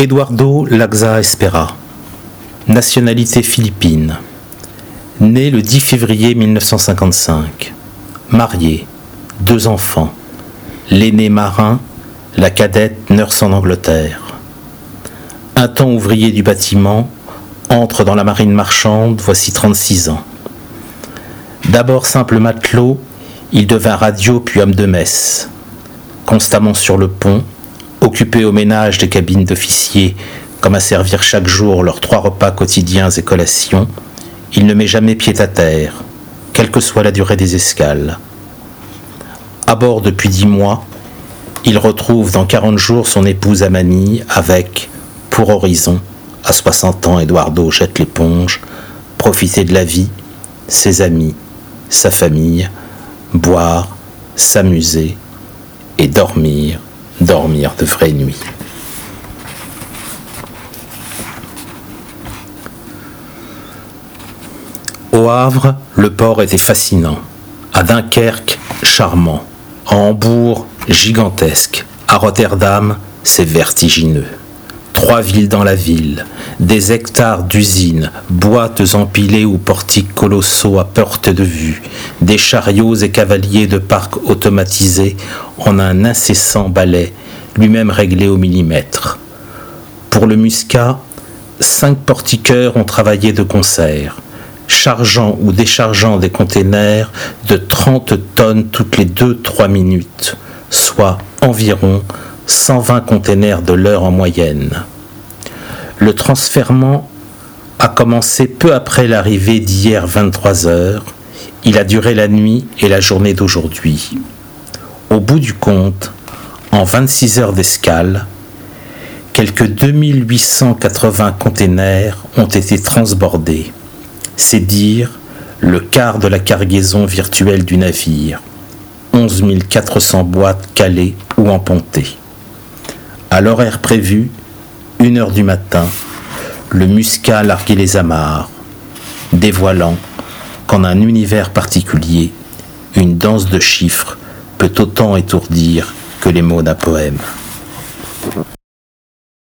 Eduardo Laxa Espera, nationalité philippine, né le 10 février 1955, marié, deux enfants, l'aîné marin, la cadette nurse en Angleterre. Un temps ouvrier du bâtiment, entre dans la marine marchande, voici 36 ans. D'abord simple matelot, il devint radio puis homme de messe. Constamment sur le pont, occupé au ménage des cabines d'officiers comme à servir chaque jour leurs trois repas quotidiens et collations, il ne met jamais pied à terre, quelle que soit la durée des escales. À bord depuis dix mois, il retrouve dans quarante jours son épouse à avec, pour horizon, à 60 ans, Eduardo jette l'éponge, profiter de la vie, ses amis, sa famille, boire, s'amuser et dormir, dormir de vraies nuits. Au Havre, le port était fascinant. À Dunkerque, charmant. À Hambourg, gigantesque. À Rotterdam, c'est vertigineux trois villes dans la ville, des hectares d'usines, boîtes empilées ou portiques colossaux à porte de vue, des chariots et cavaliers de parcs automatisés en un incessant balai, lui-même réglé au millimètre. Pour le muscat, cinq portiqueurs ont travaillé de concert, chargeant ou déchargeant des containers de 30 tonnes toutes les 2-3 minutes, soit environ 120 containers de l'heure en moyenne. Le transfèrement a commencé peu après l'arrivée d'hier 23 heures. Il a duré la nuit et la journée d'aujourd'hui. Au bout du compte, en 26 heures d'escale, quelques 2880 containers ont été transbordés. C'est dire le quart de la cargaison virtuelle du navire. 11 400 boîtes calées ou empontées. À l'horaire prévu, une heure du matin, le muscat larguait les amarres, dévoilant qu'en un univers particulier, une danse de chiffres peut autant étourdir que les mots d'un poème.